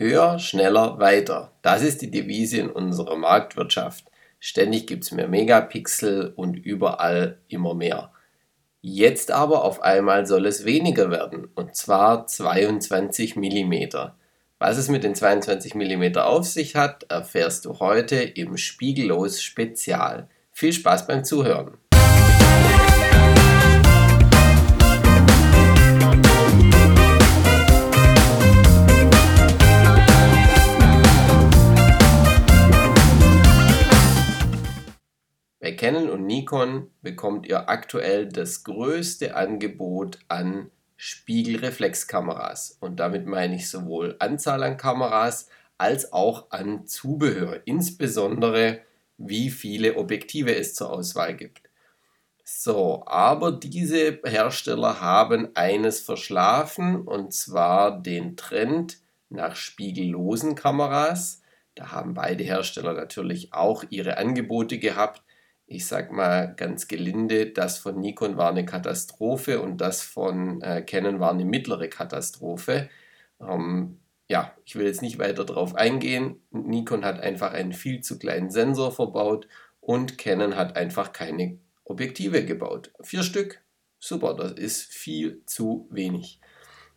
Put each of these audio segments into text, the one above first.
Höher, schneller, weiter. Das ist die Devise in unserer Marktwirtschaft. Ständig gibt es mehr Megapixel und überall immer mehr. Jetzt aber auf einmal soll es weniger werden, und zwar 22 mm. Was es mit den 22 mm auf sich hat, erfährst du heute im Spiegellos Spezial. Viel Spaß beim Zuhören! Canon und Nikon bekommt ihr aktuell das größte Angebot an Spiegelreflexkameras. Und damit meine ich sowohl Anzahl an Kameras als auch an Zubehör, insbesondere wie viele Objektive es zur Auswahl gibt. So, aber diese Hersteller haben eines verschlafen und zwar den Trend nach spiegellosen Kameras. Da haben beide Hersteller natürlich auch ihre Angebote gehabt, ich sag mal ganz gelinde, das von Nikon war eine Katastrophe und das von äh, Canon war eine mittlere Katastrophe. Ähm, ja, ich will jetzt nicht weiter darauf eingehen. Nikon hat einfach einen viel zu kleinen Sensor verbaut und Canon hat einfach keine Objektive gebaut. Vier Stück, super, das ist viel zu wenig.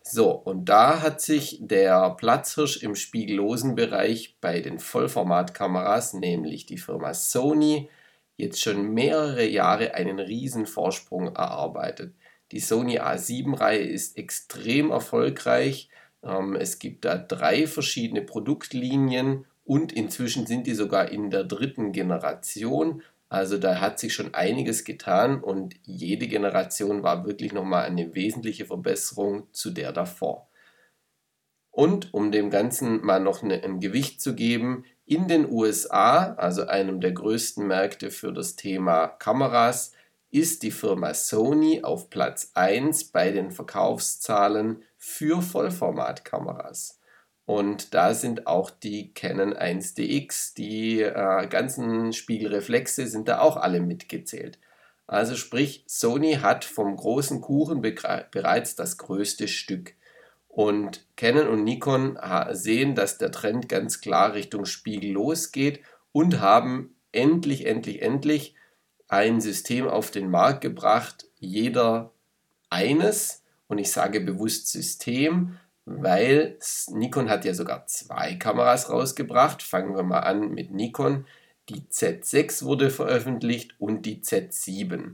So, und da hat sich der Platzhirsch im spiegellosen Bereich bei den Vollformatkameras, nämlich die Firma Sony, jetzt schon mehrere Jahre einen riesen Vorsprung erarbeitet. Die Sony A7-Reihe ist extrem erfolgreich. Ähm, es gibt da drei verschiedene Produktlinien und inzwischen sind die sogar in der dritten Generation. Also da hat sich schon einiges getan und jede Generation war wirklich nochmal eine wesentliche Verbesserung zu der davor. Und um dem Ganzen mal noch ein Gewicht zu geben, in den USA, also einem der größten Märkte für das Thema Kameras, ist die Firma Sony auf Platz 1 bei den Verkaufszahlen für Vollformatkameras. Und da sind auch die Canon 1DX, die äh, ganzen Spiegelreflexe sind da auch alle mitgezählt. Also sprich, Sony hat vom großen Kuchen bereits das größte Stück. Und Canon und Nikon sehen, dass der Trend ganz klar Richtung Spiegel losgeht und haben endlich, endlich, endlich ein System auf den Markt gebracht, jeder eines. Und ich sage bewusst System, weil Nikon hat ja sogar zwei Kameras rausgebracht. Fangen wir mal an mit Nikon. Die Z6 wurde veröffentlicht und die Z7.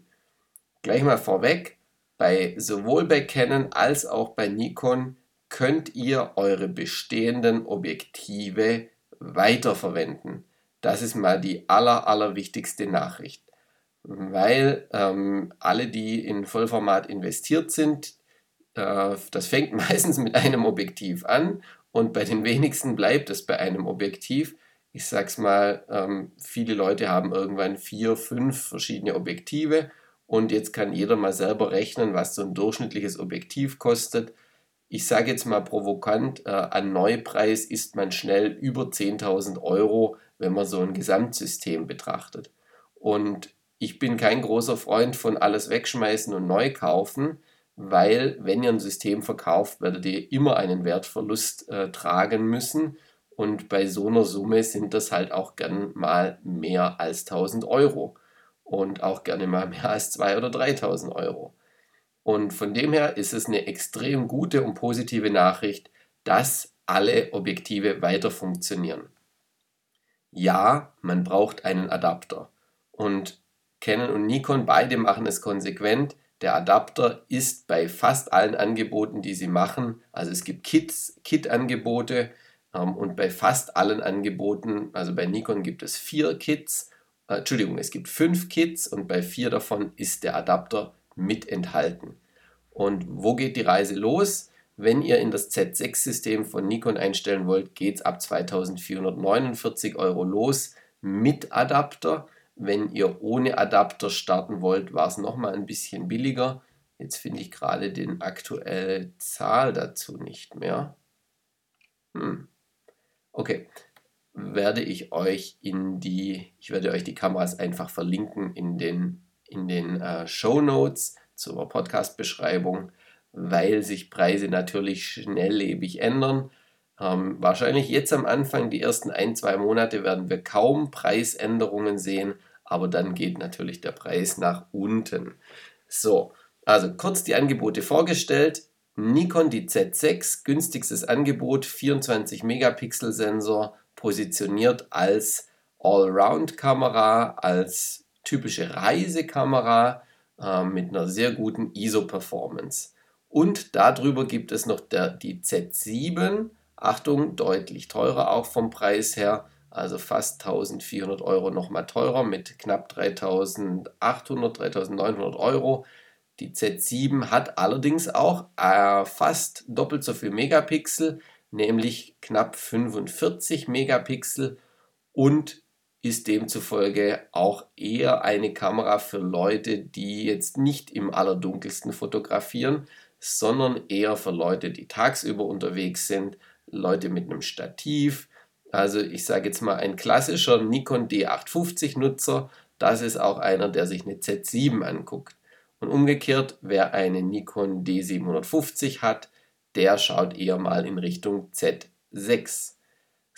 Gleich mal vorweg, bei sowohl bei Canon als auch bei Nikon könnt ihr eure bestehenden Objektive weiterverwenden. Das ist mal die aller, aller wichtigste Nachricht. Weil ähm, alle, die in Vollformat investiert sind, äh, das fängt meistens mit einem Objektiv an und bei den wenigsten bleibt es bei einem Objektiv. Ich sag's mal, ähm, viele Leute haben irgendwann vier, fünf verschiedene Objektive und jetzt kann jeder mal selber rechnen, was so ein durchschnittliches Objektiv kostet ich sage jetzt mal provokant, äh, an Neupreis ist man schnell über 10.000 Euro, wenn man so ein Gesamtsystem betrachtet. Und ich bin kein großer Freund von alles wegschmeißen und neu kaufen, weil wenn ihr ein System verkauft, werdet ihr immer einen Wertverlust äh, tragen müssen. Und bei so einer Summe sind das halt auch gern mal mehr als 1000 Euro und auch gerne mal mehr als 2.000 oder 3.000 Euro. Und von dem her ist es eine extrem gute und positive Nachricht, dass alle Objektive weiter funktionieren. Ja, man braucht einen Adapter. Und Canon und Nikon beide machen es konsequent. Der Adapter ist bei fast allen Angeboten, die sie machen, also es gibt Kits, Kit-Angebote ähm, und bei fast allen Angeboten, also bei Nikon gibt es vier Kits, äh, Entschuldigung, es gibt fünf Kits und bei vier davon ist der Adapter mit enthalten. Und wo geht die Reise los? Wenn ihr in das Z6-System von Nikon einstellen wollt, geht es ab 2449 Euro los mit Adapter. Wenn ihr ohne Adapter starten wollt, war es nochmal ein bisschen billiger. Jetzt finde ich gerade den aktuelle Zahl dazu nicht mehr. Hm. Okay, werde ich euch in die, ich werde euch die Kameras einfach verlinken in den, in den äh, Show Notes zur Podcast-Beschreibung, weil sich Preise natürlich schnelllebig ändern. Ähm, wahrscheinlich jetzt am Anfang, die ersten ein, zwei Monate, werden wir kaum Preisänderungen sehen, aber dann geht natürlich der Preis nach unten. So, also kurz die Angebote vorgestellt. Nikon die Z6, günstigstes Angebot, 24 Megapixel Sensor, positioniert als Allround-Kamera, als typische Reisekamera äh, mit einer sehr guten ISO-Performance. Und darüber gibt es noch der, die Z7, Achtung, deutlich teurer auch vom Preis her, also fast 1400 Euro nochmal teurer mit knapp 3800, 3900 Euro. Die Z7 hat allerdings auch äh, fast doppelt so viel Megapixel, nämlich knapp 45 Megapixel und ist demzufolge auch eher eine Kamera für Leute, die jetzt nicht im allerdunkelsten fotografieren, sondern eher für Leute, die tagsüber unterwegs sind, Leute mit einem Stativ. Also ich sage jetzt mal ein klassischer Nikon D850 Nutzer, das ist auch einer, der sich eine Z7 anguckt. Und umgekehrt, wer eine Nikon D750 hat, der schaut eher mal in Richtung Z6.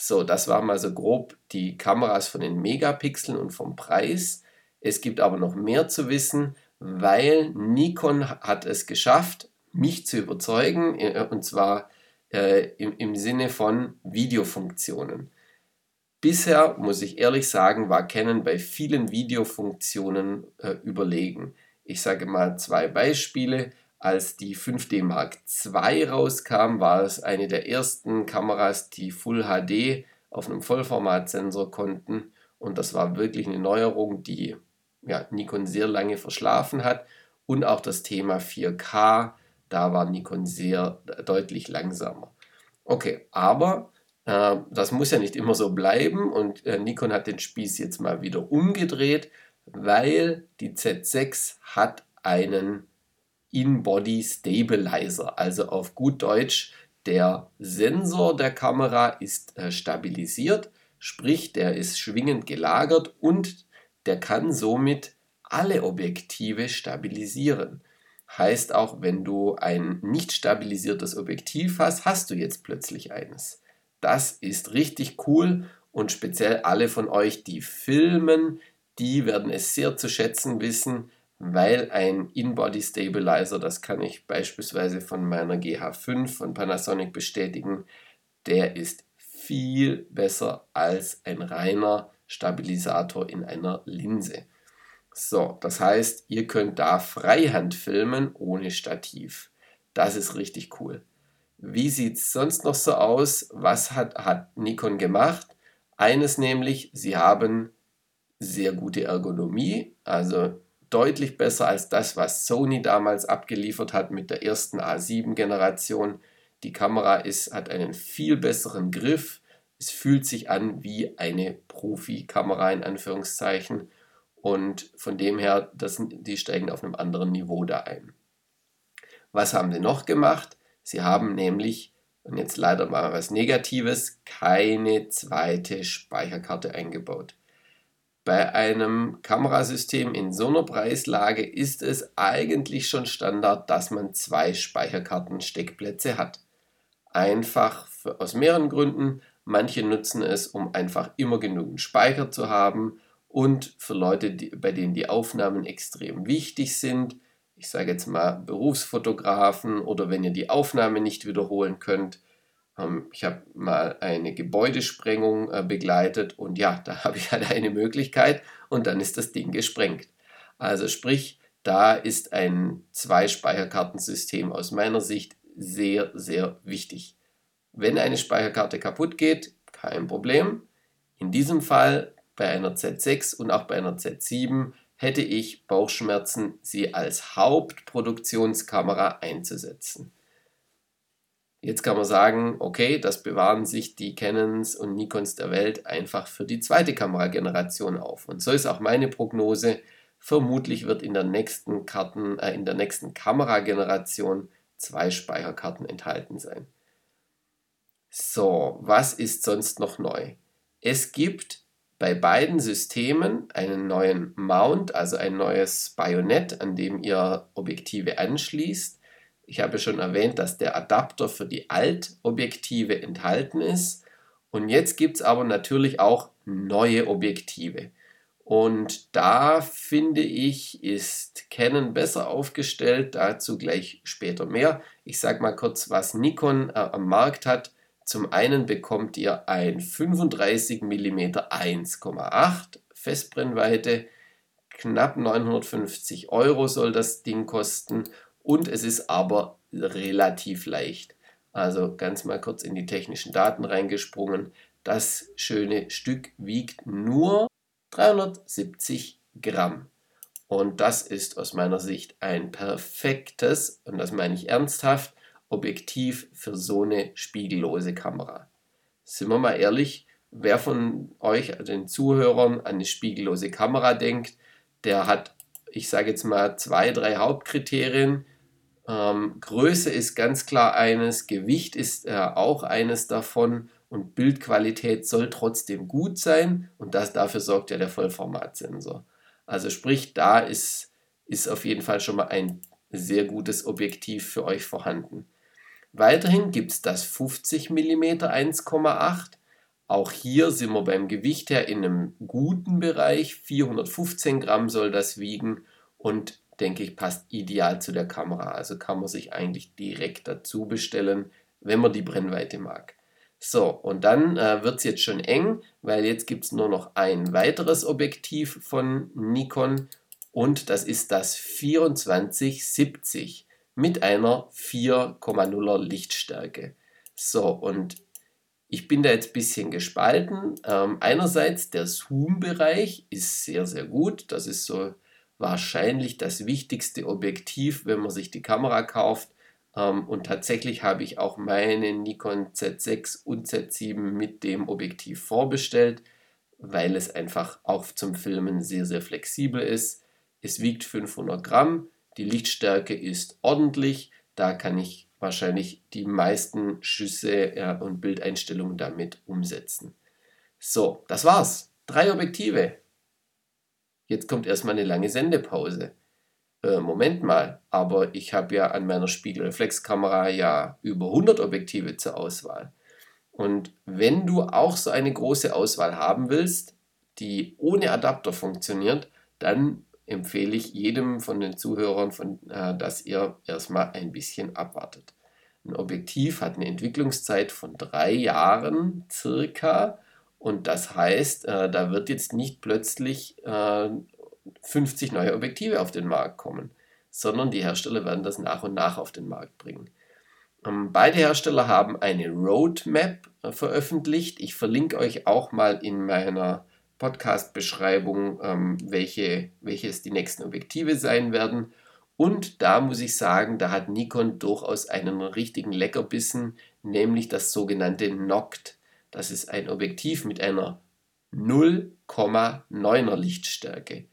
So, das war mal so grob die Kameras von den Megapixeln und vom Preis. Es gibt aber noch mehr zu wissen, weil Nikon hat es geschafft, mich zu überzeugen, äh, und zwar äh, im, im Sinne von Videofunktionen. Bisher, muss ich ehrlich sagen, war Canon bei vielen Videofunktionen äh, überlegen. Ich sage mal zwei Beispiele. Als die 5D Mark II rauskam, war es eine der ersten Kameras, die Full HD auf einem Vollformatsensor konnten. Und das war wirklich eine Neuerung, die ja, Nikon sehr lange verschlafen hat. Und auch das Thema 4K, da war Nikon sehr deutlich langsamer. Okay, aber äh, das muss ja nicht immer so bleiben. Und äh, Nikon hat den Spieß jetzt mal wieder umgedreht weil die Z6 hat einen In-Body Stabilizer, also auf gut Deutsch, der Sensor der Kamera ist äh, stabilisiert, sprich der ist schwingend gelagert und der kann somit alle Objektive stabilisieren. Heißt auch, wenn du ein nicht stabilisiertes Objektiv hast, hast du jetzt plötzlich eines. Das ist richtig cool und speziell alle von euch, die filmen, die werden es sehr zu schätzen wissen, weil ein In-Body Stabilizer, das kann ich beispielsweise von meiner GH5 von Panasonic bestätigen, der ist viel besser als ein reiner Stabilisator in einer Linse. So, das heißt, ihr könnt da Freihand filmen ohne Stativ. Das ist richtig cool. Wie sieht es sonst noch so aus? Was hat, hat Nikon gemacht? Eines nämlich, sie haben sehr gute Ergonomie, also deutlich besser als das, was Sony damals abgeliefert hat mit der ersten A7-Generation. Die Kamera ist, hat einen viel besseren Griff. Es fühlt sich an wie eine Profi-Kamera in Anführungszeichen. Und von dem her, das, die steigen auf einem anderen Niveau da ein. Was haben sie noch gemacht? Sie haben nämlich, und jetzt leider mal was Negatives, keine zweite Speicherkarte eingebaut. Bei einem Kamerasystem in so einer Preislage ist es eigentlich schon Standard, dass man zwei Speicherkartensteckplätze hat. Einfach für, aus mehreren Gründen. Manche nutzen es, um einfach immer genügend Speicher zu haben und für Leute, die, bei denen die Aufnahmen extrem wichtig sind. Ich sage jetzt mal Berufsfotografen oder wenn ihr die Aufnahme nicht wiederholen könnt, ich habe mal eine Gebäudesprengung äh, begleitet und ja, da habe ich halt eine Möglichkeit und dann ist das Ding gesprengt. Also sprich, da ist ein Zwei-Speicherkartensystem aus meiner Sicht sehr, sehr wichtig. Wenn eine Speicherkarte kaputt geht, kein Problem. In diesem Fall bei einer Z6 und auch bei einer Z7 hätte ich Bauchschmerzen, sie als Hauptproduktionskamera einzusetzen. Jetzt kann man sagen, okay, das bewahren sich die Canons und Nikons der Welt einfach für die zweite Kamerageneration auf. Und so ist auch meine Prognose. Vermutlich wird in der nächsten Karten, äh, in der nächsten Kamerageneration zwei Speicherkarten enthalten sein. So, was ist sonst noch neu? Es gibt bei beiden Systemen einen neuen Mount, also ein neues Bajonett, an dem ihr Objektive anschließt Ich habe schon erwähnt, dass der Adapter für die Altobjektive enthalten ist. Und jetzt gibt es aber natürlich auch neue Objektive. Und da finde ich, ist Canon besser aufgestellt. Dazu gleich später mehr. Ich sage mal kurz, was Nikon äh, am Markt hat. Zum einen bekommt ihr ein 35 mm 1,8 Festbrennweite. Knapp 950 Euro soll das Ding kosten. Und es ist aber relativ leicht. Also ganz mal kurz in die technischen Daten reingesprungen. Das schöne Stück wiegt nur 370 Gramm. Und das ist aus meiner Sicht ein perfektes, und das meine ich ernsthaft, Objektiv für so eine spiegellose Kamera. Sind wir mal ehrlich, wer von euch, also den Zuhörern, an eine spiegellose Kamera denkt, der hat, ich sage jetzt mal, zwei, drei Hauptkriterien. Ähm, Größe ist ganz klar eines, Gewicht ist äh, auch eines davon und Bildqualität soll trotzdem gut sein und das, dafür sorgt ja der Vollformatsensor. Also sprich, da ist, ist auf jeden Fall schon mal ein sehr gutes Objektiv für euch vorhanden. Weiterhin gibt es das 50 mm 1,8. Auch hier sind wir beim Gewicht her in einem guten Bereich. 415 Gramm soll das wiegen und denke ich passt ideal zu der Kamera. Also kann man sich eigentlich direkt dazu bestellen, wenn man die Brennweite mag. So, und dann äh, wird es jetzt schon eng, weil jetzt gibt es nur noch ein weiteres Objektiv von Nikon und das ist das 2470 mit einer 4,0er Lichtstärke. So, und ich bin da jetzt ein bisschen gespalten. Ähm, einerseits der Zoom-Bereich ist sehr, sehr gut. Das ist so wahrscheinlich das wichtigste Objektiv, wenn man sich die Kamera kauft. Ähm, und tatsächlich habe ich auch meine Nikon Z6 und Z7 mit dem Objektiv vorbestellt, weil es einfach auch zum Filmen sehr, sehr flexibel ist. Es wiegt 500 Gramm, die Lichtstärke ist ordentlich, da kann ich wahrscheinlich die meisten Schüsse ja, und Bildeinstellungen damit umsetzen. So, das war's. Drei Objektive. Jetzt kommt erstmal eine lange Sendepause äh, Moment mal, aber ich habe ja an meiner Spiegelreflexkamera ja über 100 Objektive zur Auswahl. Und wenn du auch so eine große Auswahl haben willst, die ohne Adapter funktioniert, dann empfehle ich jedem von den Zuhörern, von, äh, dass ihr erstmal ein bisschen abwartet. Ein Objektiv hat eine Entwicklungszeit von drei Jahren circa und das heißt, äh, da wird jetzt nicht plötzlich äh, 50 neue Objektive auf den Markt kommen, sondern die Hersteller werden das nach und nach auf den Markt bringen. Ähm, beide Hersteller haben eine Roadmap äh, veröffentlicht. Ich verlinke euch auch mal in meiner Podcast-Beschreibung, ähm, welche, welches die nächsten Objektive sein werden. Und da muss ich sagen, da hat Nikon durchaus einen richtigen Leckerbissen, nämlich das sogenannte Noct. Das ist ein Objektiv mit einer 0,9er Lichtstärke.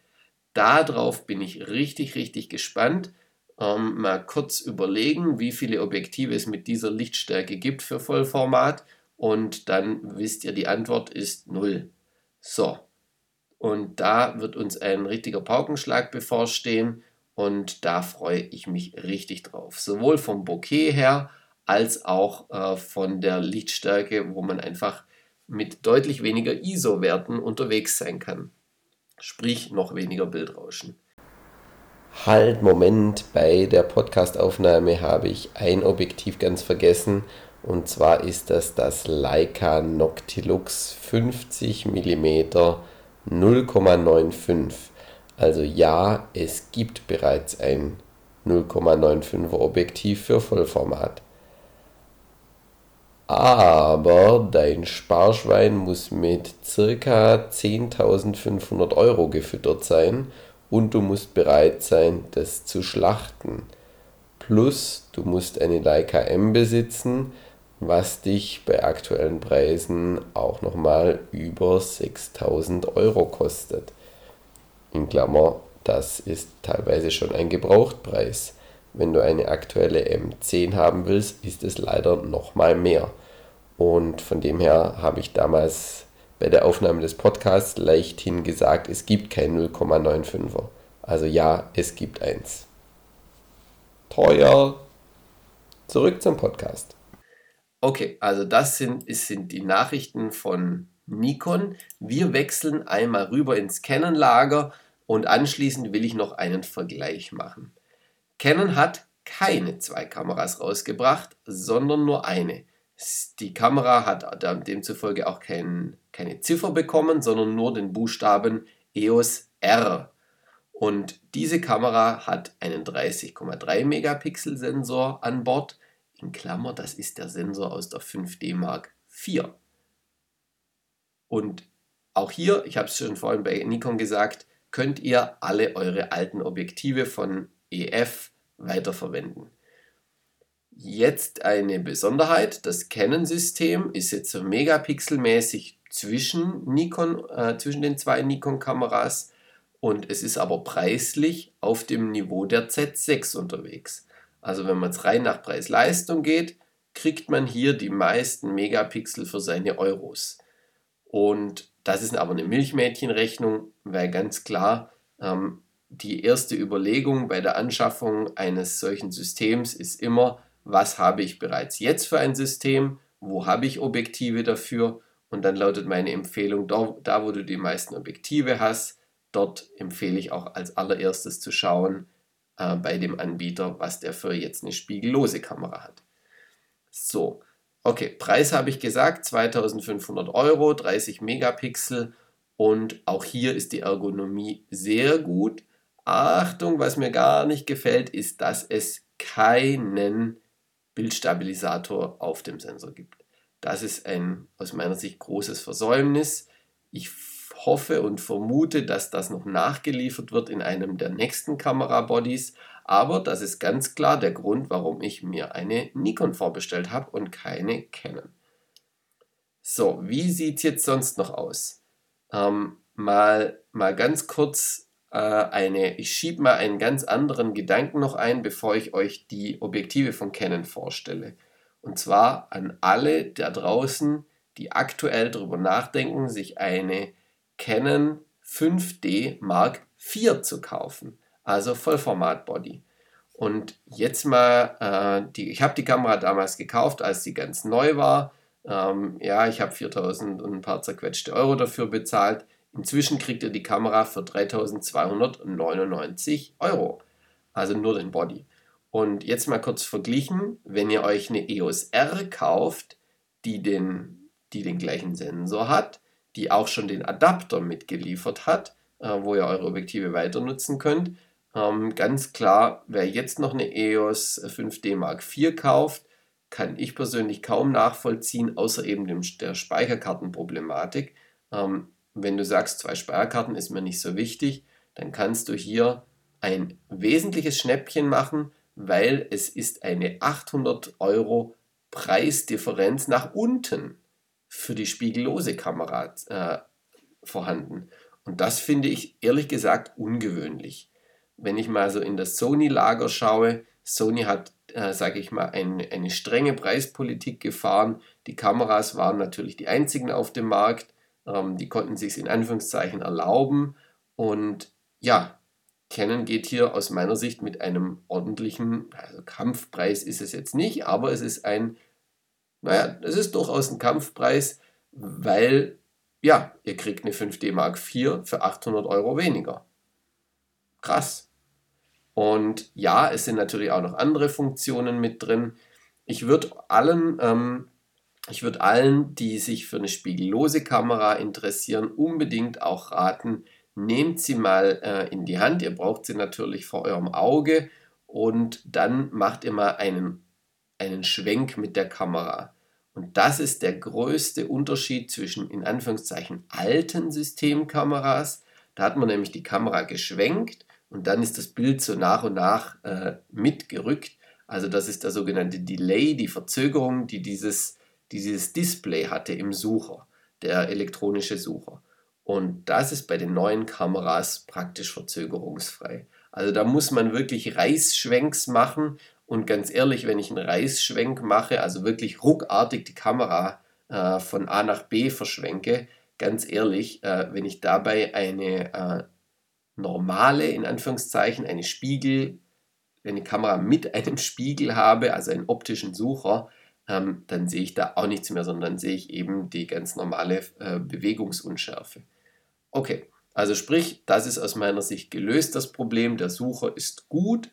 Darauf bin ich richtig, richtig gespannt. Ähm, mal kurz überlegen, wie viele Objektive es mit dieser Lichtstärke gibt für Vollformat. Und dann wisst ihr, die Antwort ist 0. So. Und da wird uns ein richtiger Paukenschlag bevorstehen. Und da freue ich mich richtig drauf. Sowohl vom Bokeh her als auch äh, von der Lichtstärke, wo man einfach mit deutlich weniger ISO-Werten unterwegs sein kann sprich noch weniger Bildrauschen. Halt, Moment, bei der Podcastaufnahme habe ich ein Objektiv ganz vergessen und zwar ist das das Leica Noctilux 50 mm 0,95. Also ja, es gibt bereits ein 0,95er Objektiv für Vollformat. Aber dein Sparschwein muss mit circa 10.500 Euro gefüttert sein und du musst bereit sein, das zu schlachten. Plus du musst eine Leica M besitzen, was dich bei aktuellen Preisen auch nochmal über 6000 Euro kostet. In Klammer, das ist teilweise schon ein Gebrauchtpreis. Wenn du eine aktuelle M10 haben willst, ist es leider nochmal mehr. Und von dem her habe ich damals bei der Aufnahme des Podcasts leichthin gesagt, es gibt kein 0,95er. Also ja, es gibt eins. Teuer, Zurück zum Podcast. Okay, also das sind, sind die Nachrichten von Nikon. Wir wechseln einmal rüber ins Canon-Lager und anschließend will ich noch einen Vergleich machen. Canon hat keine zwei Kameras rausgebracht, sondern nur eine. Die Kamera hat demzufolge auch kein, keine Ziffer bekommen, sondern nur den Buchstaben EOS R. Und diese Kamera hat einen 30,3 Megapixel Sensor an Bord. In Klammer, das ist der Sensor aus der 5D Mark IV. Und auch hier, ich habe es schon vorhin bei Nikon gesagt, könnt ihr alle eure alten Objektive von EF weiterverwenden. Jetzt eine Besonderheit, das Canon-System ist jetzt so megapixelmäßig zwischen, Nikon, äh, zwischen den zwei Nikon-Kameras und es ist aber preislich auf dem Niveau der Z6 unterwegs. Also wenn man es rein nach Preis-Leistung geht, kriegt man hier die meisten Megapixel für seine Euros. Und das ist aber eine Milchmädchenrechnung, weil ganz klar ähm, die erste Überlegung bei der Anschaffung eines solchen Systems ist immer, was habe ich bereits jetzt für ein System, wo habe ich Objektive dafür und dann lautet meine Empfehlung, da, wo du die meisten Objektive hast, dort empfehle ich auch als allererstes zu schauen äh, bei dem Anbieter, was der für jetzt eine spiegellose Kamera hat. So, okay, Preis habe ich gesagt, 2500 Euro, 30 Megapixel und auch hier ist die Ergonomie sehr gut. Achtung, was mir gar nicht gefällt, ist, dass es keinen Bildstabilisator auf dem Sensor gibt. Das ist ein aus meiner Sicht großes Versäumnis. Ich hoffe und vermute, dass das noch nachgeliefert wird in einem der nächsten Kamerabodies. Aber das ist ganz klar der Grund, warum ich mir eine Nikon vorbestellt habe und keine Canon. So, wie sieht es jetzt sonst noch aus? Ähm, mal, mal ganz kurz äh, eine, ich schiebe mal einen ganz anderen Gedanken noch ein, bevor ich euch die Objektive von Canon vorstelle. Und zwar an alle da draußen, die aktuell darüber nachdenken, sich eine Canon 5D Mark IV zu kaufen, also Vollformat Body. Und jetzt mal, äh, die, ich habe die Kamera damals gekauft, als sie ganz neu war. Ähm, ja, ich habe 4000 und ein paar zerquetschte Euro dafür bezahlt. Inzwischen kriegt ihr die Kamera für 3299 Euro. Also nur den Body. Und jetzt mal kurz verglichen, wenn ihr euch eine EOS R kauft, die den, die den gleichen Sensor hat, die auch schon den Adapter mitgeliefert hat, äh, wo ihr eure Objektive weiter nutzen könnt. Ähm, ganz klar, wer jetzt noch eine EOS 5D Mark IV kauft, kann ich persönlich kaum nachvollziehen, außer eben dem, der Speicherkartenproblematik. Ähm, wenn du sagst, zwei Speicherkarten ist mir nicht so wichtig, dann kannst du hier ein wesentliches Schnäppchen machen, weil es ist eine 800 Euro Preisdifferenz nach unten für die spiegellose Kamera äh, vorhanden. Und das finde ich ehrlich gesagt ungewöhnlich. Wenn ich mal so in das Sony-Lager schaue, Sony hat, äh, sage ich mal, ein, eine strenge Preispolitik gefahren. Die Kameras waren natürlich die einzigen auf dem Markt. Ähm, die konnten sich in Anführungszeichen erlauben. Und ja, Canon geht hier aus meiner Sicht mit einem ordentlichen, also Kampfpreis ist es jetzt nicht, aber es ist ein, naja, es ist durchaus ein Kampfpreis, weil, ja, ihr kriegt eine 5D Mark IV für 800 Euro weniger. Krass. Und ja, es sind natürlich auch noch andere Funktionen mit drin. Ich würde allen ähm, ich würde allen, die sich für eine spiegellose Kamera interessieren, unbedingt auch raten, nehmt sie mal äh, in die Hand. Ihr braucht sie natürlich vor eurem Auge und dann macht ihr mal einen, einen Schwenk mit der Kamera. Und das ist der größte Unterschied zwischen in Anführungszeichen alten Systemkameras. Da hat man nämlich die Kamera geschwenkt und dann ist das Bild so nach und nach äh, mitgerückt. Also das ist der sogenannte Delay, die Verzögerung, die dieses dieses Display hatte im Sucher, der elektronische Sucher. Und das ist bei den neuen Kameras praktisch verzögerungsfrei. Also da muss man wirklich Reißschwenks machen. Und ganz ehrlich, wenn ich einen Reißschwenk mache, also wirklich ruckartig die Kamera äh, von A nach B verschwenke, ganz ehrlich, äh, wenn ich dabei eine äh, normale, in Anführungszeichen, eine ich die Kamera mit einem Spiegel habe, also einen optischen Sucher, ähm, dann sehe ich da auch nichts mehr, sondern sehe ich eben die ganz normale äh, Bewegungsunschärfe. Okay, also sprich, das ist aus meiner Sicht gelöst, das Problem. Der Sucher ist gut.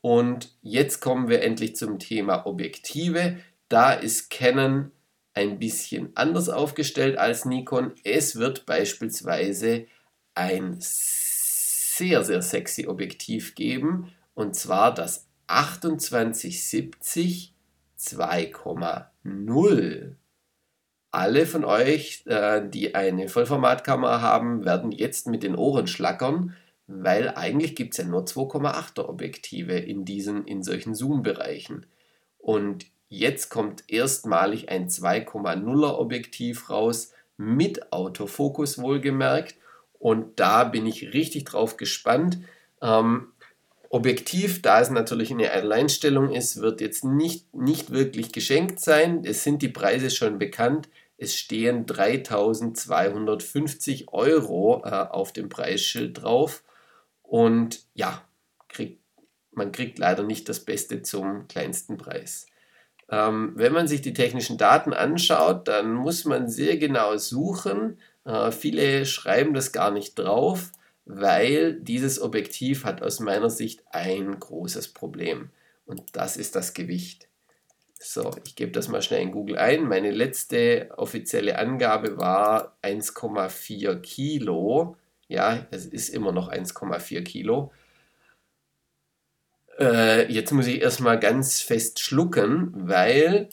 Und jetzt kommen wir endlich zum Thema Objektive. Da ist Canon ein bisschen anders aufgestellt als Nikon. Es wird beispielsweise ein sehr, sehr sexy Objektiv geben. Und zwar das 2870 2,0. Alle von euch, äh, die eine Vollformatkamera haben, werden jetzt mit den Ohren schlackern, weil eigentlich gibt es ja nur 2,8er Objektive in, diesen, in solchen Zoom-Bereichen. Und jetzt kommt erstmalig ein 2,0er Objektiv raus, mit Autofokus wohlgemerkt. Und da bin ich richtig drauf gespannt. Ähm, Objektiv, da es natürlich eine Alleinstellung ist, wird jetzt nicht, nicht wirklich geschenkt sein. Es sind die Preise schon bekannt. Es stehen 3250 Euro äh, auf dem Preisschild drauf. Und ja, krieg, man kriegt leider nicht das Beste zum kleinsten Preis. Ähm, wenn man sich die technischen Daten anschaut, dann muss man sehr genau suchen. Äh, viele schreiben das gar nicht drauf weil dieses Objektiv hat aus meiner Sicht ein großes Problem und das ist das Gewicht. So, ich gebe das mal schnell in Google ein. Meine letzte offizielle Angabe war 1,4 Kilo. Ja, es ist immer noch 1,4 Kilo. Äh, jetzt muss ich erstmal ganz fest schlucken, weil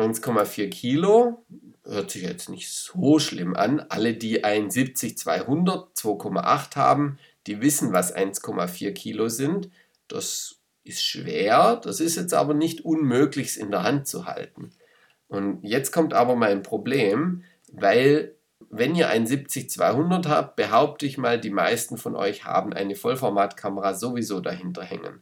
1,4 Kilo hört sich jetzt nicht so schlimm an. Alle, die ein 70-200 2,8 haben, die wissen, was 1,4 Kilo sind. Das ist schwer, das ist jetzt aber nicht unmöglich, es in der Hand zu halten. Und jetzt kommt aber mein Problem, weil wenn ihr ein 70-200 habt, behaupte ich mal, die meisten von euch haben eine Vollformatkamera sowieso dahinter hängen.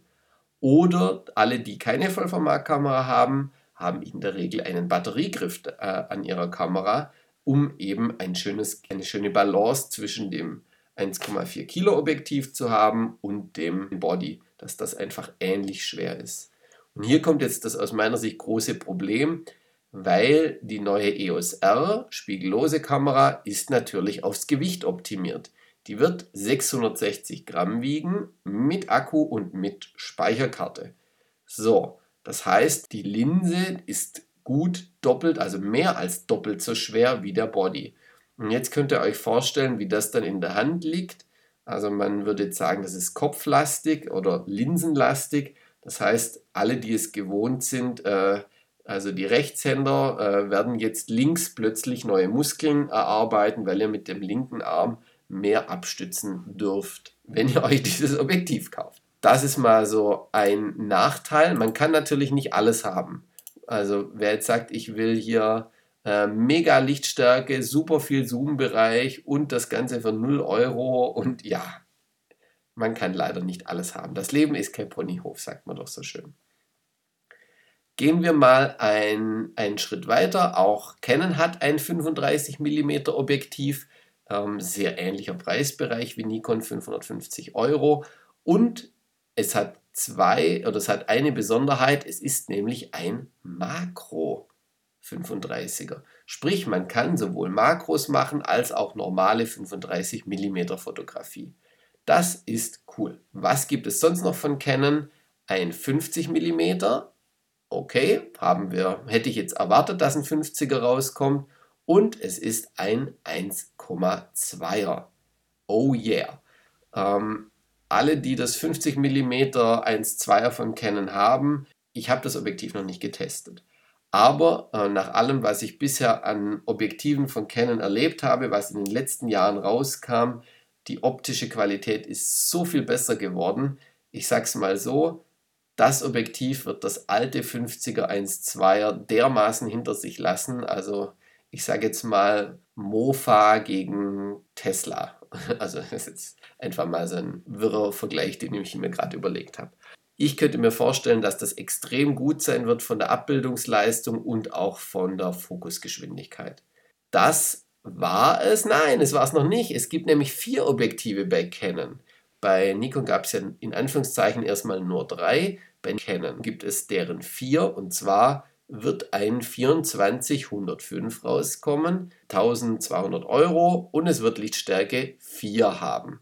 Oder alle, die keine Vollformatkamera haben, haben in der Regel einen Batteriegriff äh, an ihrer Kamera, um eben ein schönes, eine schöne Balance zwischen dem 1,4 Kilo Objektiv zu haben und dem Body, dass das einfach ähnlich schwer ist. Und hier kommt jetzt das aus meiner Sicht große Problem, weil die neue EOS R spiegellose Kamera ist natürlich aufs Gewicht optimiert. Die wird 660 Gramm wiegen mit Akku und mit Speicherkarte. So, das heißt, die Linse ist gut doppelt, also mehr als doppelt so schwer wie der Body. Und jetzt könnt ihr euch vorstellen, wie das dann in der Hand liegt. Also man würde jetzt sagen, das ist kopflastig oder linsenlastig. Das heißt, alle, die es gewohnt sind, äh, also die Rechtshänder, äh, werden jetzt links plötzlich neue Muskeln erarbeiten, weil ihr mit dem linken Arm mehr abstützen dürft, wenn ihr euch dieses Objektiv kauft das ist mal so ein Nachteil. Man kann natürlich nicht alles haben. Also wer jetzt sagt, ich will hier äh, mega Lichtstärke, super viel Zoom-Bereich und das Ganze für 0 Euro und ja, man kann leider nicht alles haben. Das Leben ist kein Ponyhof, sagt man doch so schön. Gehen wir mal ein, einen Schritt weiter. Auch Canon hat ein 35 mm Objektiv, ähm, sehr ähnlicher Preisbereich wie Nikon 550 Euro. Und es hat zwei oder es hat eine Besonderheit, es ist nämlich ein Makro 35er. Sprich, man kann sowohl Makros machen als auch normale 35 mm Fotografie. Das ist cool. Was gibt es sonst noch von Canon? Ein 50 mm. Okay, haben wir, hätte ich jetzt erwartet, dass ein 50er rauskommt. Und es ist ein 1,2er. Oh yeah. Ähm, alle, die das 50 mm 1.2er von Canon haben, ich habe das Objektiv noch nicht getestet. Aber äh, nach allem, was ich bisher an Objektiven von Canon erlebt habe, was in den letzten Jahren rauskam, die optische Qualität ist so viel besser geworden. Ich sage es mal so, das Objektiv wird das alte 50er 1.2er dermaßen hinter sich lassen. Also ich sage jetzt mal Mofa gegen Tesla. Also das ist jetzt einfach mal so ein wirrer Vergleich, den ich mir gerade überlegt habe. Ich könnte mir vorstellen, dass das extrem gut sein wird von der Abbildungsleistung und auch von der Fokusgeschwindigkeit. Das war es? Nein, es war es noch nicht. Es gibt nämlich vier Objektive bei Canon. Bei Nikon gab es ja in Anführungszeichen erstmal nur drei. Bei Canon gibt es deren vier und zwar wird ein 24105 rauskommen, 1200 Euro und es wird Lichtstärke 4 haben.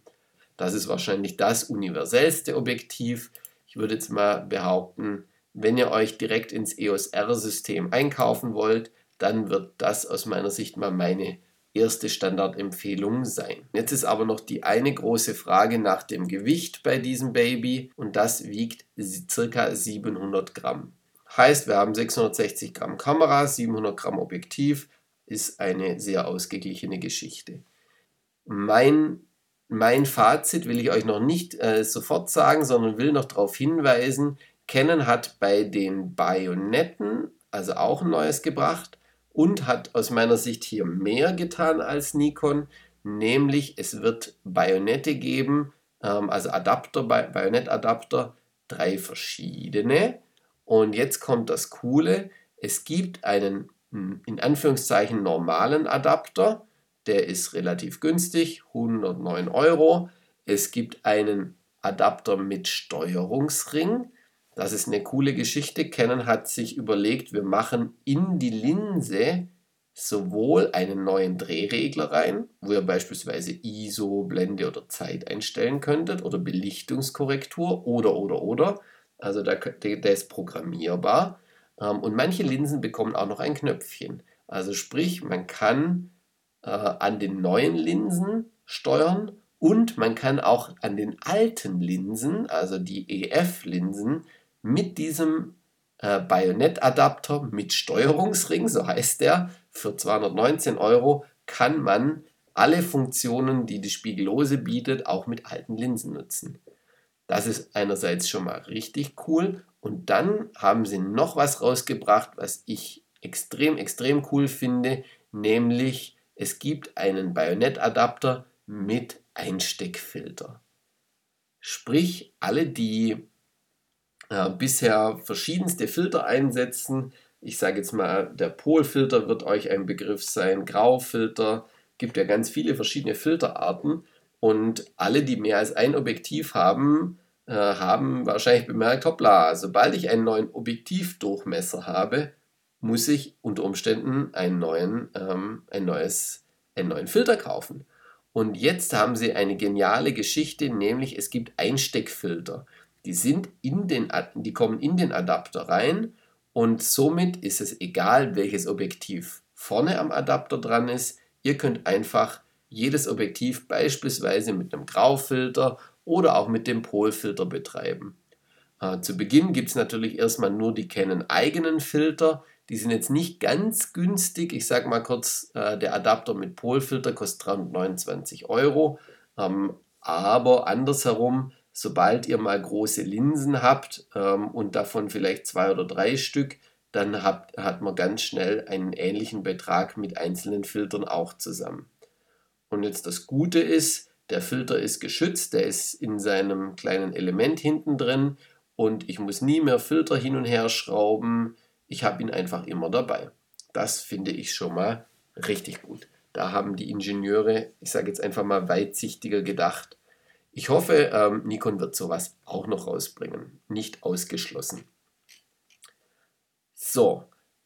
Das ist wahrscheinlich das universellste Objektiv. Ich würde jetzt mal behaupten, wenn ihr euch direkt ins EOS R-System einkaufen wollt, dann wird das aus meiner Sicht mal meine erste Standardempfehlung sein. Jetzt ist aber noch die eine große Frage nach dem Gewicht bei diesem Baby und das wiegt ca. 700 Gramm. Heißt, wir haben 660 Gramm Kamera, 700 Gramm Objektiv, ist eine sehr ausgeglichene Geschichte. Mein, mein Fazit will ich euch noch nicht äh, sofort sagen, sondern will noch darauf hinweisen, Canon hat bei den Bajonetten also auch ein neues gebracht und hat aus meiner Sicht hier mehr getan als Nikon, nämlich es wird Bajonette geben, ähm, also Adapter, Bajonettadapter, drei verschiedene. Und jetzt kommt das Coole, es gibt einen hm, in Anführungszeichen normalen Adapter, der ist relativ günstig, 109 Euro. Es gibt einen Adapter mit Steuerungsring, das ist eine coole Geschichte. Canon hat sich überlegt, wir machen in die Linse sowohl einen neuen Drehregler rein, wo ihr beispielsweise ISO, Blende oder Zeit einstellen könntet oder Belichtungskorrektur oder oder oder. Also der, der ist programmierbar. Ähm, und manche Linsen bekommen auch noch ein Knöpfchen. Also sprich, man kann äh, an den neuen Linsen steuern und man kann auch an den alten Linsen, also die EF-Linsen, mit diesem äh, Bajonett-Adapter mit Steuerungsring, so heißt der, für 219 Euro kann man alle Funktionen, die die Spiegellose bietet, auch mit alten Linsen nutzen. Das ist einerseits schon mal richtig cool und dann haben sie noch was rausgebracht, was ich extrem, extrem cool finde, nämlich es gibt einen Bajonett-Adapter mit Einsteckfilter. Sprich, alle, die äh, bisher verschiedenste Filter einsetzen. Ich sage jetzt mal, der Polfilter wird euch ein Begriff sein, Graufilter, gibt ja ganz viele verschiedene Filterarten und alle, die mehr als ein Objektiv haben, äh, haben wahrscheinlich bemerkt, hoppla, sobald ich einen neuen Objektivdurchmesser habe, muss ich unter Umständen einen neuen, ähm, ein neues, einen neuen Filter kaufen. Und jetzt haben sie eine geniale Geschichte, nämlich es gibt Einsteckfilter. Die, sind in den, die kommen in den Adapter rein und somit ist es egal, welches Objektiv vorne am Adapter dran ist. Ihr könnt einfach jedes Objektiv beispielsweise mit einem Graufilter oder auch mit dem Polfilter betreiben. Äh, zu Beginn gibt es natürlich erstmal nur die Canon eigenen Filter. Die sind jetzt nicht ganz günstig. Ich sage mal kurz, äh, der Adapter mit Polfilter kostet 329 Euro. Ähm, aber andersherum sobald ihr mal große Linsen habt ähm, und davon vielleicht zwei oder drei Stück, dann habt, hat man ganz schnell einen ähnlichen Betrag mit einzelnen Filtern auch zusammen. Und jetzt das Gute ist, der Filter ist geschützt, der ist in seinem kleinen Element hinten drin und ich muss nie mehr Filter hin und her schrauben. Ich habe ihn einfach immer dabei. Das finde ich schon mal richtig gut. Da haben die Ingenieure, ich sage jetzt einfach mal weitsichtiger gedacht ich hoffe, ähm, Nikon wird sowas auch noch rausbringen. Nicht ausgeschlossen. So,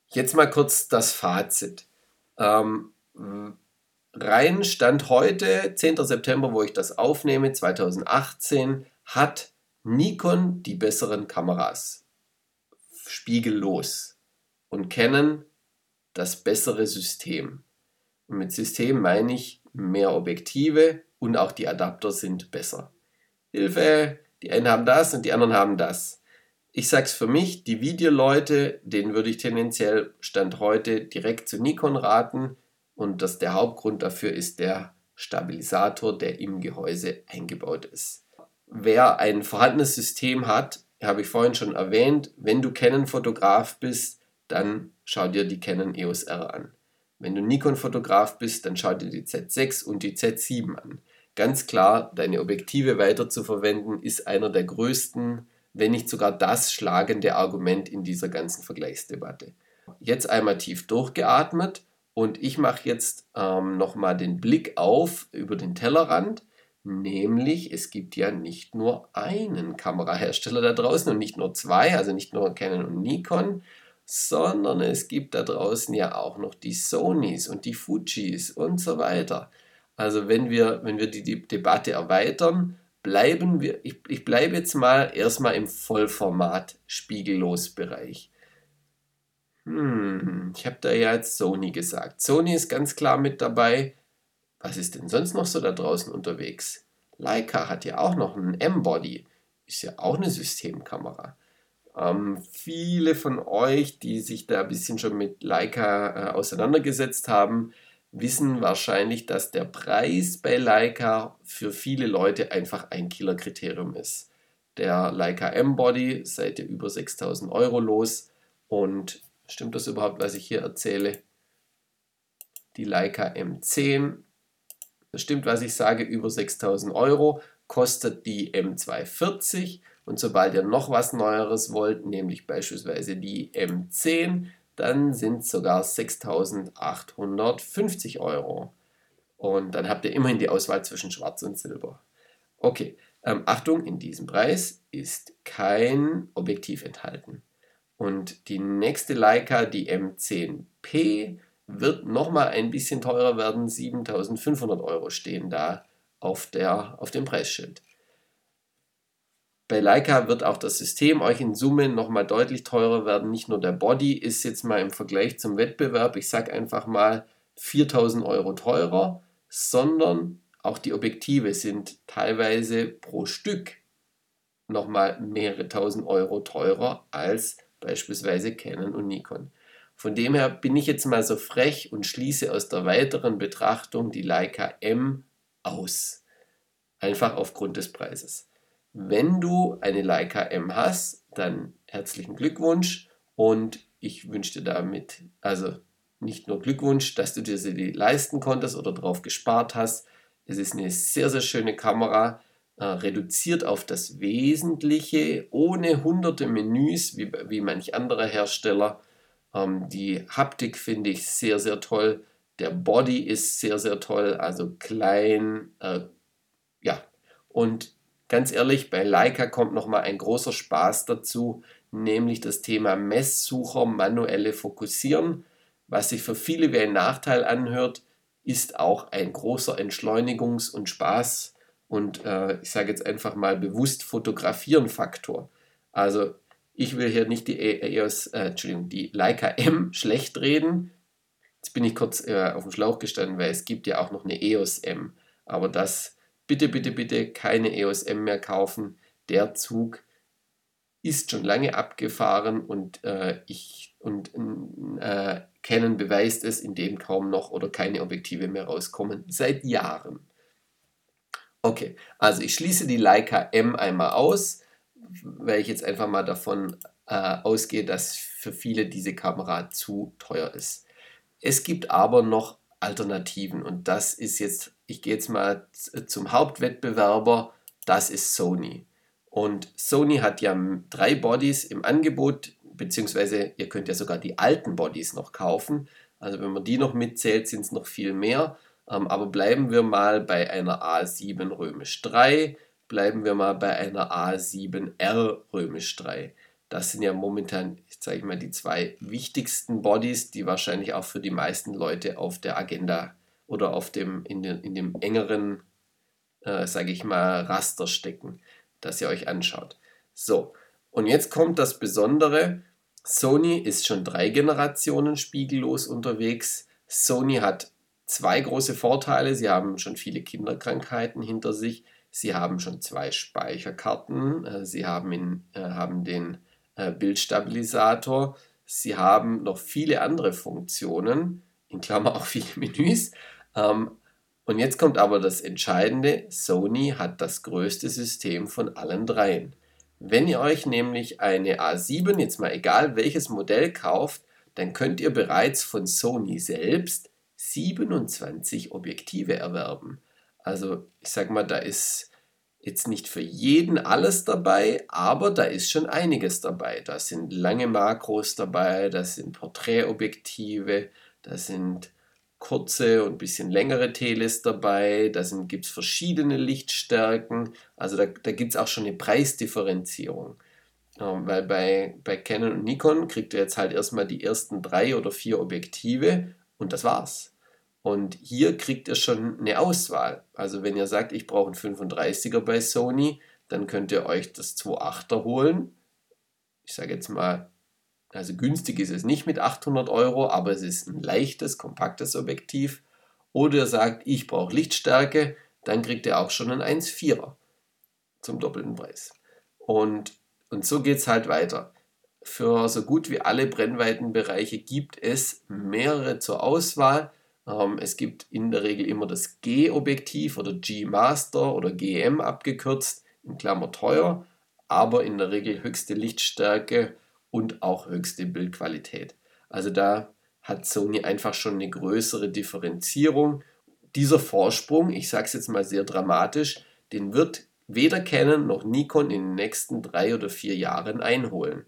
jetzt mal kurz das Fazit. Ähm, rein Stand heute, 10. September, wo ich das aufnehme, 2018, hat Nikon die besseren Kameras. Spiegellos. Und Canon das bessere System. Und mit System meine ich mehr Objektive, und auch die Adapter sind besser. Hilfe, die einen haben das und die anderen haben das. Ich sag's für mich, die Videoleute, denen würde ich tendenziell Stand heute direkt zu Nikon raten und dass der Hauptgrund dafür ist der Stabilisator, der im Gehäuse eingebaut ist. Wer ein vorhandenes System hat, habe ich vorhin schon erwähnt, wenn du Canon-Fotograf bist, dann schau dir die Canon EOS R an. Wenn du Nikon-Fotograf bist, dann schau dir die Z6 und die Z7 an ganz klar, deine Objektive weiter zu verwenden, ist einer der größten, wenn nicht sogar das schlagende Argument in dieser ganzen Vergleichsdebatte. Jetzt einmal tief durchgeatmet und ich mache jetzt ähm, nochmal den Blick auf über den Tellerrand, Nämlich, es gibt ja nicht nur einen Kamerahersteller da draußen und nicht nur zwei, also nicht nur Canon und Nikon, sondern es gibt da draußen ja auch noch die Sonys und die Fujis und so weiter. Also wenn wir, wenn wir die, die Debatte erweitern, bleiben wir, ich, ich bleibe jetzt mal erstmal im Vollformat spiegellos Bereich. Hm, ich habe da ja jetzt Sony gesagt. Sony ist ganz klar mit dabei. Was ist denn sonst noch so da draußen unterwegs? Leica hat ja auch noch einen M-Body. Ist ja auch eine Systemkamera. Ähm, viele von euch, die sich da ein bisschen schon mit Leica äh, auseinandergesetzt haben, wissen wahrscheinlich, dass der Preis bei Leica für viele Leute einfach ein Killerkriterium ist. Der Leica M-Body seid ihr über 6000 Euro los und stimmt das überhaupt, was ich hier erzähle? Die Leica M10, das stimmt, was ich sage, über 6000 Euro kostet die M240 und sobald ihr noch was Neueres wollt, nämlich beispielsweise die M10, dann sind sogar 6.850 Euro. Und dann habt ihr immerhin die Auswahl zwischen Schwarz und Silber. Okay, ähm, Achtung, in diesem Preis ist kein Objektiv enthalten. Und die nächste Leica, die M10P, wird nochmal ein bisschen teurer werden. 7500 Euro stehen da auf, der, auf dem Preisschild. Bei Leica wird auch das System euch in Summe nochmal deutlich teurer werden. Nicht nur der Body ist jetzt mal im Vergleich zum Wettbewerb, ich sage einfach mal 4000 Euro teurer, sondern auch die Objektive sind teilweise pro Stück nochmal mehrere tausend Euro teurer als beispielsweise Canon und Nikon. Von dem her bin ich jetzt mal so frech und schließe aus der weiteren Betrachtung die Leica M aus. Einfach aufgrund des Preises. Wenn du eine Leica M hast, dann herzlichen Glückwunsch und ich wünsche dir damit, also nicht nur Glückwunsch, dass du dir sie leisten konntest oder darauf gespart hast. Es ist eine sehr, sehr schöne Kamera, äh, reduziert auf das Wesentliche, ohne hunderte Menüs wie, wie manch anderer Hersteller. Ähm, die Haptik finde ich sehr, sehr toll. Der Body ist sehr, sehr toll, also klein, äh, ja, und Ganz ehrlich, bei Leica kommt nochmal ein großer Spaß dazu, nämlich das Thema Messsucher manuelle Fokussieren. Was sich für viele wie ein Nachteil anhört, ist auch ein großer Entschleunigungs- und Spaß- und äh, ich sage jetzt einfach mal bewusst fotografieren Faktor. Also ich will hier nicht die EOS, äh, Entschuldigung, die Leica M schlecht reden. Jetzt bin ich kurz äh, auf dem Schlauch gestanden, weil es gibt ja auch noch eine EOS M. Aber das bitte, bitte, bitte keine EOS M mehr kaufen. Der Zug ist schon lange abgefahren und äh, ich und äh, Canon beweist es, indem kaum noch oder keine Objektive mehr rauskommen seit Jahren. Okay, also ich schließe die Leica M einmal aus, weil ich jetzt einfach mal davon äh, ausgehe, dass für viele diese Kamera zu teuer ist. Es gibt aber noch Alternativen und das ist jetzt ich gehe jetzt mal zum Hauptwettbewerber, das ist Sony. Und Sony hat ja drei Bodies im Angebot, beziehungsweise ihr könnt ja sogar die alten Bodies noch kaufen. Also wenn man die noch mitzählt, sind es noch viel mehr. Ähm, aber bleiben wir mal bei einer A7 Römisch 3, bleiben wir mal bei einer A7R Römisch 3. Das sind ja momentan, ich zeige mal, die zwei wichtigsten Bodies, die wahrscheinlich auch für die meisten Leute auf der Agenda oder auf dem, in, den, in dem engeren, äh, sage ich mal, Raster stecken, das ihr euch anschaut. So, und jetzt kommt das Besondere. Sony ist schon drei Generationen spiegellos unterwegs. Sony hat zwei große Vorteile. Sie haben schon viele Kinderkrankheiten hinter sich. Sie haben schon zwei Speicherkarten. Äh, sie haben, in, äh, haben den äh, Bildstabilisator. Sie haben noch viele andere Funktionen, in Klammer auch viele Menüs. Ähm, und jetzt kommt aber das Entscheidende, Sony hat das größte System von allen dreien. Wenn ihr euch nämlich eine A7, jetzt mal egal welches Modell kauft, dann könnt ihr bereits von Sony selbst 27 Objektive erwerben. Also ich sag mal, da ist jetzt nicht für jeden alles dabei, aber da ist schon einiges dabei. Da sind lange Makros dabei, da sind Porträtobjektive, da sind kurze und ein bisschen längere Teles dabei. Da gibt es verschiedene Lichtstärken. Also da, da gibt es auch schon eine Preisdifferenzierung. Ähm, weil bei, bei Canon und Nikon kriegt ihr jetzt halt erstmal die ersten drei oder vier Objektive und das war's. Und hier kriegt ihr schon eine Auswahl. Also wenn ihr sagt, ich brauche einen 35er bei Sony, dann könnt ihr euch das 2.8er holen. Ich sage jetzt mal, also günstig ist es nicht mit 800 Euro, aber es ist ein leichtes, kompaktes Objektiv. Oder ihr sagt, ich brauche Lichtstärke, dann kriegt ihr auch schon einen 1.4er zum doppelten Preis. Und, und so geht es halt weiter. Für so gut wie alle Brennweitenbereiche gibt es mehrere zur Auswahl. Ähm, es gibt in der Regel immer das G-Objektiv oder G-Master oder GM abgekürzt, in Klammer teuer, aber in der Regel höchste Lichtstärke und auch höchste Bildqualität. Also da hat Sony einfach schon eine größere Differenzierung. Dieser Vorsprung, ich sage es jetzt mal sehr dramatisch, den wird weder Canon noch Nikon in den nächsten drei oder vier Jahren einholen.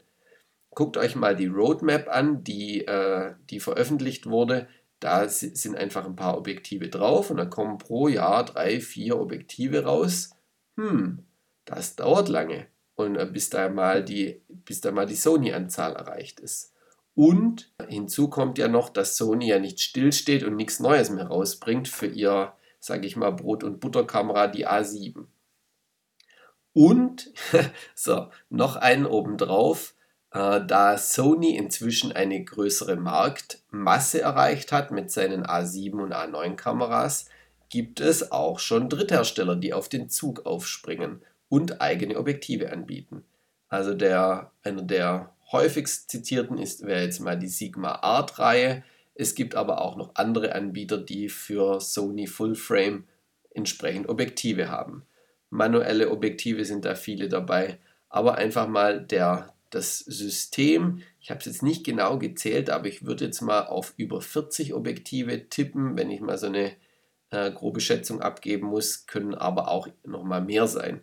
Guckt euch mal die Roadmap an, die, äh, die veröffentlicht wurde. Da sind einfach ein paar Objektive drauf und da kommen pro Jahr drei, vier Objektive raus. Hm, das dauert lange und äh, bis da mal die, bis da mal die Sony-Anzahl erreicht ist. Und hinzu kommt ja noch, dass Sony ja nicht stillsteht und nichts Neues mehr rausbringt für ihr, sage ich mal, Brot- und Butterkamera, die A7. Und, so, noch einen obendrauf, da Sony inzwischen eine größere Marktmasse erreicht hat mit seinen A7 und A9 Kameras, gibt es auch schon Dritthersteller, die auf den Zug aufspringen und eigene Objektive anbieten. Also der, einer der häufigst zitierten ist, wäre jetzt mal die Sigma Art Reihe. Es gibt aber auch noch andere Anbieter, die für Sony Full Frame entsprechend Objektive haben. Manuelle Objektive sind da viele dabei, aber einfach mal der, das System, ich habe es jetzt nicht genau gezählt, aber ich würde jetzt mal auf über 40 Objektive tippen, wenn ich mal so eine äh, grobe Schätzung abgeben muss, können aber auch noch mal mehr sein.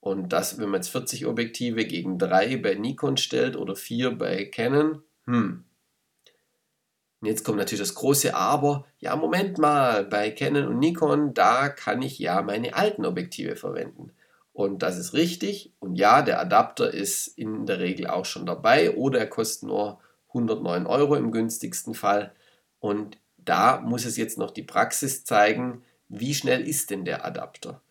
Und das, wenn man jetzt 40 Objektive gegen 3 bei Nikon stellt oder 4 bei Canon, hm. Und jetzt kommt natürlich das große Aber. Ja, Moment mal, bei Canon und Nikon, da kann ich ja meine alten Objektive verwenden. Und das ist richtig. Und ja, der Adapter ist in der Regel auch schon dabei oder er kostet nur 109 Euro im günstigsten Fall. Und da muss es jetzt noch die Praxis zeigen, wie schnell ist denn der Adapter.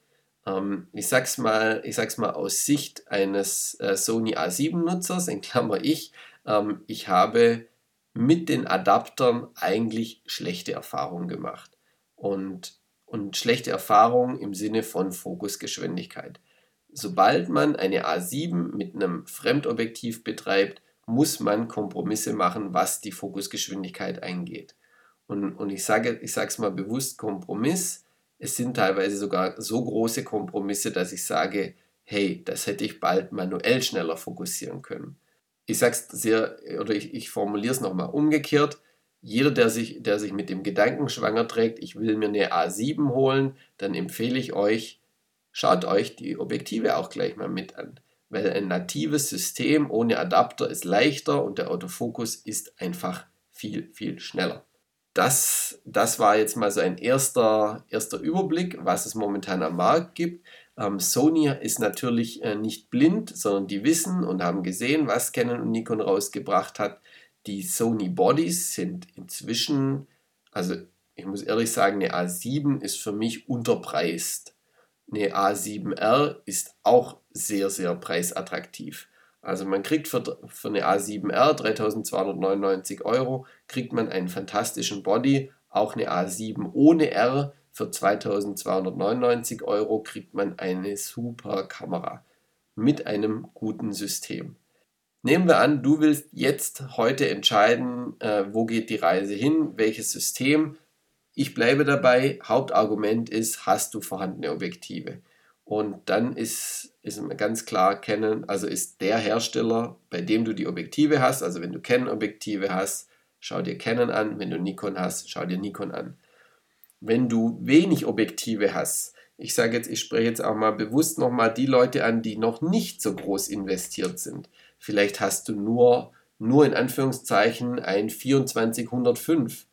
Ähm, ich sag's mal, ich sag's mal aus Sicht eines äh, Sony A7-Nutzers, in Klammer ich, ähm, ich habe mit den Adaptern eigentlich schlechte Erfahrungen gemacht. Und, und schlechte Erfahrungen im Sinne von Fokusgeschwindigkeit. Sobald man eine A7 mit einem Fremdobjektiv betreibt, muss man Kompromisse machen, was die Fokusgeschwindigkeit eingeht. Und, und ich sage es mal bewusst Kompromiss, es sind teilweise sogar so große Kompromisse, dass ich sage, hey, das hätte ich bald manuell schneller fokussieren können. Ich sage es sehr, oder ich, ich formuliere es nochmal umgekehrt. Jeder, der sich, der sich mit dem Gedanken schwanger trägt, ich will mir eine A7 holen, dann empfehle ich euch, schaut euch die Objektive auch gleich mal mit an. Weil ein natives System ohne Adapter ist leichter und der Autofokus ist einfach viel, viel schneller das, das war jetzt mal so ein erster, erster Überblick, was es momentan am Markt gibt. Ähm, Sony ist natürlich äh, nicht blind, sondern die wissen und haben gesehen, was Canon und Nikon rausgebracht hat. Die Sony Bodies sind inzwischen, also ich muss ehrlich sagen, eine A7 ist für mich unterpreist. Eine A7R ist auch sehr, sehr preisattraktiv. Also man kriegt für, für eine A7R 3299 Euro, kriegt man einen fantastischen Body. Auch eine A7 ohne R für 2299 Euro kriegt man eine super Kamera mit einem guten System. Nehmen wir an, du willst jetzt heute entscheiden, äh, wo geht die Reise hin, welches System. Ich bleibe dabei, Hauptargument ist, hast du vorhandene Objektive. Und dann ist, ist ganz klar Canon, also ist der Hersteller, bei dem du die Objektive hast, also wenn du Canon-Objektive hast, schau dir Canon an, wenn du Nikon hast, schau dir Nikon an. Wenn du wenig Objektive hast, ich sage jetzt, ich spreche jetzt auch mal bewusst nochmal die Leute an, die noch nicht so groß investiert sind. Vielleicht hast du nur, nur in Anführungszeichen ein 2405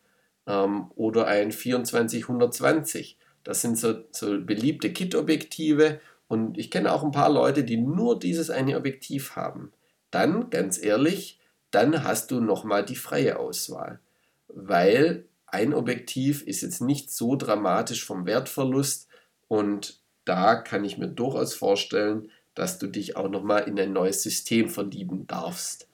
ähm, oder ein 24-120. Das sind so, so beliebte Kit-Objektive und ich kenne auch ein paar Leute, die nur dieses eine Objektiv haben. Dann, ganz ehrlich, dann hast du nochmal die freie Auswahl. Weil ein Objektiv ist jetzt nicht so dramatisch vom Wertverlust und da kann ich mir durchaus vorstellen, dass du dich auch nochmal in ein neues System verlieben darfst.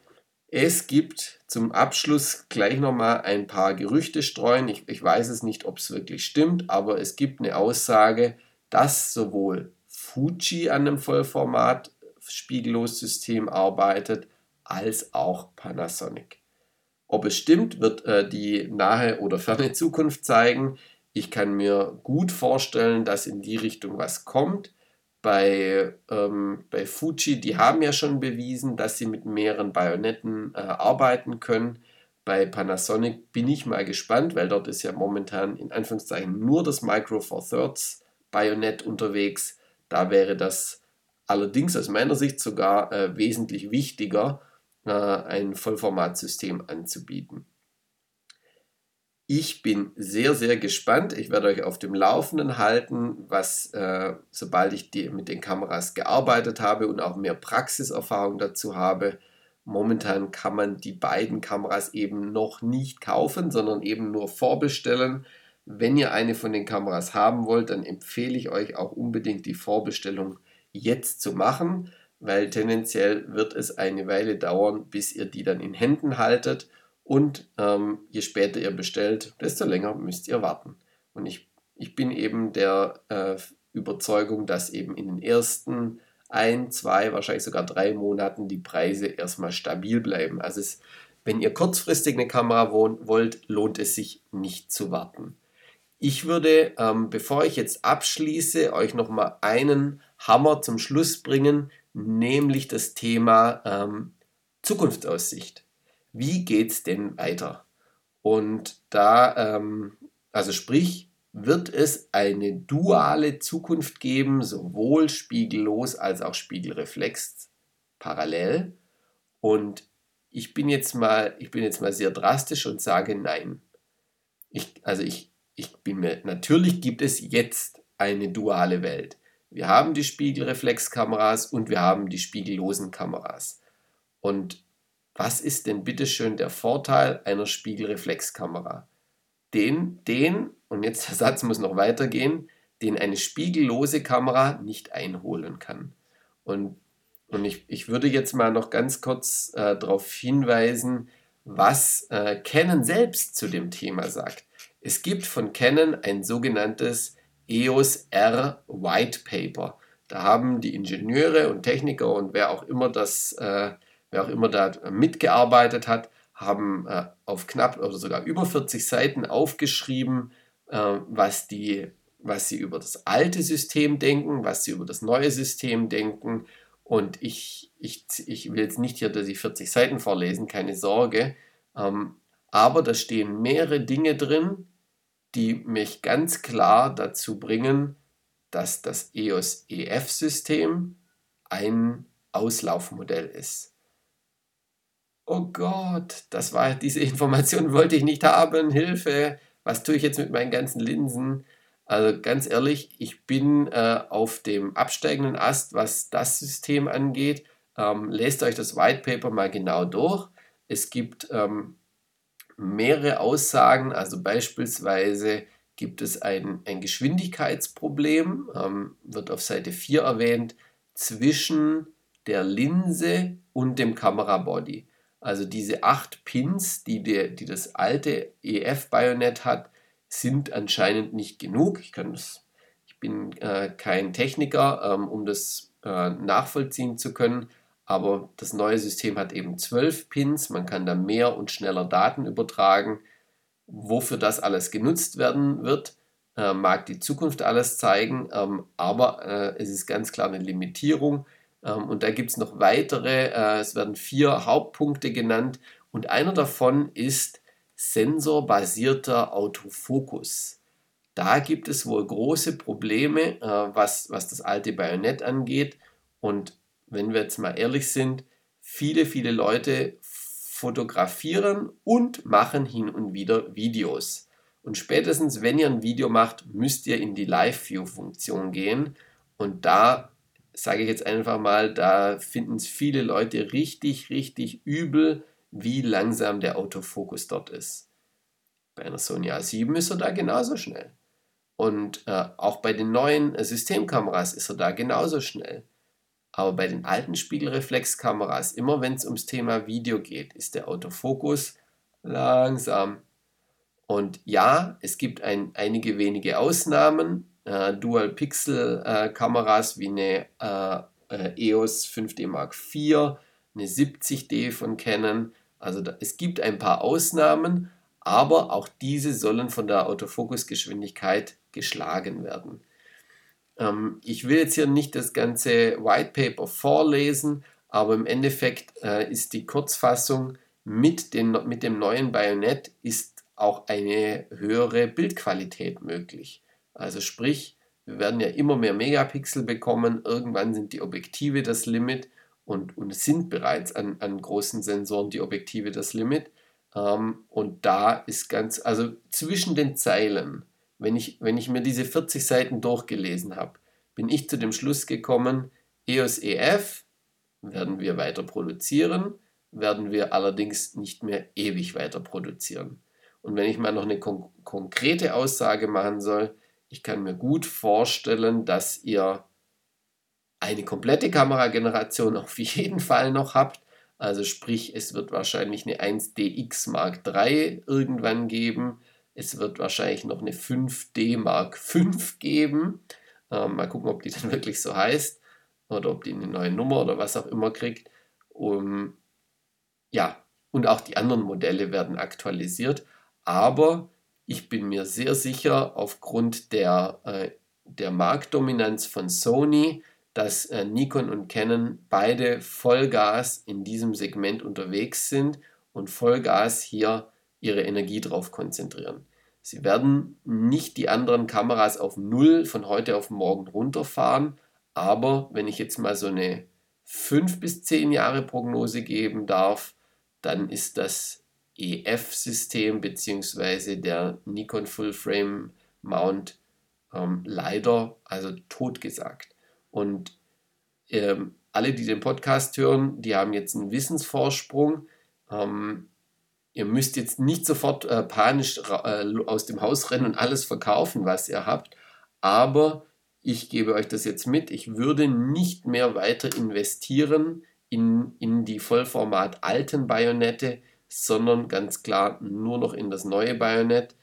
Es gibt zum Abschluss gleich nochmal ein paar Gerüchte streuen. Ich, ich weiß es nicht, ob es wirklich stimmt, aber es gibt eine Aussage, dass sowohl Fuji an einem Vollformat Spiegellose-System arbeitet, als auch Panasonic. Ob es stimmt, wird äh, die nahe oder ferne Zukunft zeigen. Ich kann mir gut vorstellen, dass in die Richtung was kommt. Bei, ähm, bei Fuji, die haben ja schon bewiesen, dass sie mit mehreren Bajonetten äh, arbeiten können. Bei Panasonic bin ich mal gespannt, weil dort ist ja momentan in Anführungszeichen nur das Micro Four Thirds Bajonett unterwegs. Da wäre das allerdings aus meiner Sicht sogar äh, wesentlich wichtiger, äh, ein Vollformatsystem anzubieten. Ich bin sehr, sehr gespannt. Ich werde euch auf dem Laufenden halten, was, äh, sobald ich die, mit den Kameras gearbeitet habe und auch mehr Praxiserfahrung dazu habe. Momentan kann man die beiden Kameras eben noch nicht kaufen, sondern eben nur vorbestellen. Wenn ihr eine von den Kameras haben wollt, dann empfehle ich euch auch unbedingt die Vorbestellung jetzt zu machen weil tendenziell wird es eine Weile dauern, bis ihr die dann in Händen haltet und ähm, je später ihr bestellt, desto länger müsst ihr warten. Und ich, ich bin eben der äh, Überzeugung, dass eben in den ersten ein, zwei, wahrscheinlich sogar drei Monaten die Preise erstmal stabil bleiben. Also es, wenn ihr kurzfristig eine Kamera wollt, lohnt es sich nicht zu warten. Ich würde, ähm, bevor ich jetzt abschließe, euch nochmal einen Hammer zum Schluss bringen, nämlich das Thema ähm, Zukunftsaussicht. Wie geht es denn weiter? Und da, ähm, also sprich, wird es eine duale Zukunft geben, sowohl spiegellos als auch spiegelreflex parallel. Und ich bin jetzt mal, ich bin jetzt mal sehr drastisch und sage nein. Ich, also ich, ich bin mir, natürlich gibt es jetzt eine duale Welt. Wir haben die Spiegelreflexkameras und wir haben die spiegellosen Kameras. Und was ist denn bitteschön der Vorteil einer Spiegelreflexkamera? Den, den, und jetzt der Satz muss noch weitergehen, den eine spiegellose Kamera nicht einholen kann. Und, und ich, ich würde jetzt mal noch ganz kurz äh, darauf hinweisen, was äh, Canon selbst zu dem Thema sagt. Es gibt von Canon ein sogenanntes EOS R White Paper. Da haben die Ingenieure und Techniker und wer auch immer das, äh, wer auch immer da mitgearbeitet hat, haben äh, auf knapp oder sogar über 40 Seiten aufgeschrieben, äh, was die was sie über das alte System denken, was sie über das neue System denken. Und ich, ich, ich will jetzt nicht hier die 40 Seiten vorlesen, keine Sorge. Ähm, aber da stehen mehrere Dinge drin, die mich ganz klar dazu bringen, dass das EOS EF-System ein Auslaufmodell ist. Oh Gott, das war diese Information wollte ich nicht haben. Hilfe! Was tue ich jetzt mit meinen ganzen Linsen? Also ganz ehrlich, ich bin äh, auf dem absteigenden Ast, was das System angeht. Ähm, lest euch das White Paper mal genau durch. Es gibt ähm, mehrere Aussagen, also beispielsweise gibt es ein, ein Geschwindigkeitsproblem, ähm, wird auf Seite 4 erwähnt, zwischen der Linse und dem Kamerabody. Also diese acht Pins, die, der, die das alte EF-Bajonett hat, sind anscheinend nicht genug. Ich, kann das, ich bin äh, kein Techniker, ähm, um das äh, nachvollziehen zu können, aber das neue System hat eben zwölf Pins, man kann da mehr und schneller Daten übertragen. Wofür das alles genutzt werden wird, äh, mag die Zukunft alles zeigen, ähm, aber äh, es ist ganz klar eine Limitierung. Ähm, und da gibt es noch weitere, äh, es werden vier Hauptpunkte genannt und einer davon ist sensorbasierter Autofokus. Da gibt es wohl große Probleme, äh, was, was das alte Bajonett angeht und wenn wir jetzt mal ehrlich sind, viele, viele Leute fotografieren und machen hin und wieder Videos. Und spätestens, wenn ihr ein Video macht, müsst ihr in die Live-View-Funktion gehen. Und da sage ich jetzt einfach mal, da finden es viele Leute richtig, richtig übel, wie langsam der Autofokus dort ist. Bei einer Sony A7 ist er da genauso schnell. Und äh, auch bei den neuen Systemkameras ist er da genauso schnell. Aber bei den alten Spiegelreflexkameras, immer wenn es ums Thema Video geht, ist der Autofokus langsam. Und ja, es gibt ein, einige wenige Ausnahmen. Äh, Dual-Pixel-Kameras wie eine äh, äh EOS 5D Mark IV, eine 70D von Canon. Also da, es gibt ein paar Ausnahmen, aber auch diese sollen von der Autofokusgeschwindigkeit geschlagen werden. Ähm, ich will jetzt hier nicht das ganze White Paper vorlesen, aber im Endeffekt äh, ist die Kurzfassung mit, den, mit dem neuen Bajonett ist auch eine höhere Bildqualität möglich. Also sprich, wir werden ja immer mehr Megapixel bekommen, irgendwann sind die Objektive das Limit und, und sind bereits an, an großen Sensoren die Objektive das Limit. Ähm, und da ist ganz, also zwischen den Zeilen, wenn ich, wenn ich mir diese 40 Seiten durchgelesen habe, bin ich zu dem Schluss gekommen, EOS EF werden wir weiter produzieren, werden wir allerdings nicht mehr ewig weiter produzieren. Und wenn ich mal noch eine kon konkrete Aussage machen soll, ich kann mir gut vorstellen, dass ihr eine komplette Kamerageneration auf jeden Fall noch habt. Also sprich, es wird wahrscheinlich eine 1DX Mark III irgendwann geben. Es wird wahrscheinlich noch eine 5D Mark V geben. Ähm, mal gucken, ob die dann wirklich so heißt oder ob die eine neue Nummer oder was auch immer kriegt. Um, ja, und auch die anderen Modelle werden aktualisiert. Aber ich bin mir sehr sicher, aufgrund der, äh, der Marktdominanz von Sony, dass äh, Nikon und Canon beide Vollgas in diesem Segment unterwegs sind und Vollgas hier ihre Energie drauf konzentrieren. Sie werden nicht die anderen Kameras auf Null von heute auf morgen runterfahren, aber wenn ich jetzt mal so eine 5 bis 10 Jahre Prognose geben darf, dann ist das EF-System bzw. der Nikon Full Frame Mount ähm, leider also totgesagt. Und ähm, alle, die den Podcast hören, die haben jetzt einen Wissensvorsprung. Ähm, ihr müsst jetzt nicht sofort äh, panisch äh, aus dem Haus rennen und alles verkaufen, was ihr habt, aber ich gebe euch das jetzt mit. Ich würde nicht mehr weiter investieren in, in die Vollformat alten Bajonette, sondern ganz klar nur noch in das neue Bajonett,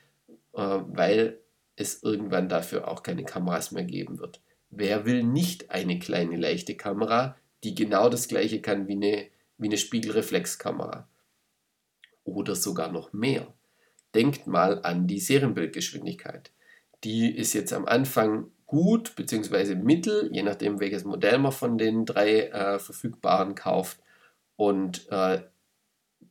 äh, weil es irgendwann dafür auch keine Kameras mehr geben wird. Wer will nicht eine kleine leichte Kamera, die genau das gleiche kann wie eine, wie eine Spiegelreflexkamera? Oder sogar noch mehr. Denkt mal an die Serienbildgeschwindigkeit. Die ist jetzt am Anfang gut bzw. mittel, je nachdem welches Modell man von den drei äh, verfügbaren kauft. Und äh,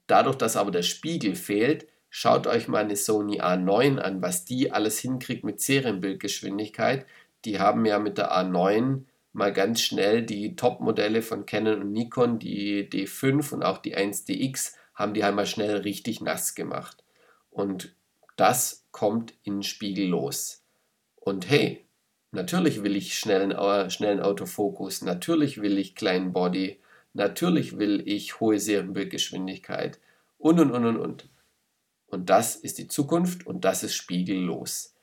Dadurch, dass aber der Spiegel fehlt, schaut euch mal eine Sony A9 an, was die alles hinkriegt mit Serienbildgeschwindigkeit. Die haben ja mit der A9 mal ganz schnell die Top-Modelle von Canon und Nikon, die D5 und auch die 1DX, haben die halt mal schnell richtig nass gemacht. Und das kommt in Spiegel los. Und hey, natürlich will ich schnellen, äh, schnellen Autofokus, natürlich will ich kleinen Body, Natürlich will ich hohe Serienbildgeschwindigkeit und und und und und. Und das ist die Zukunft und das ist spiegellos.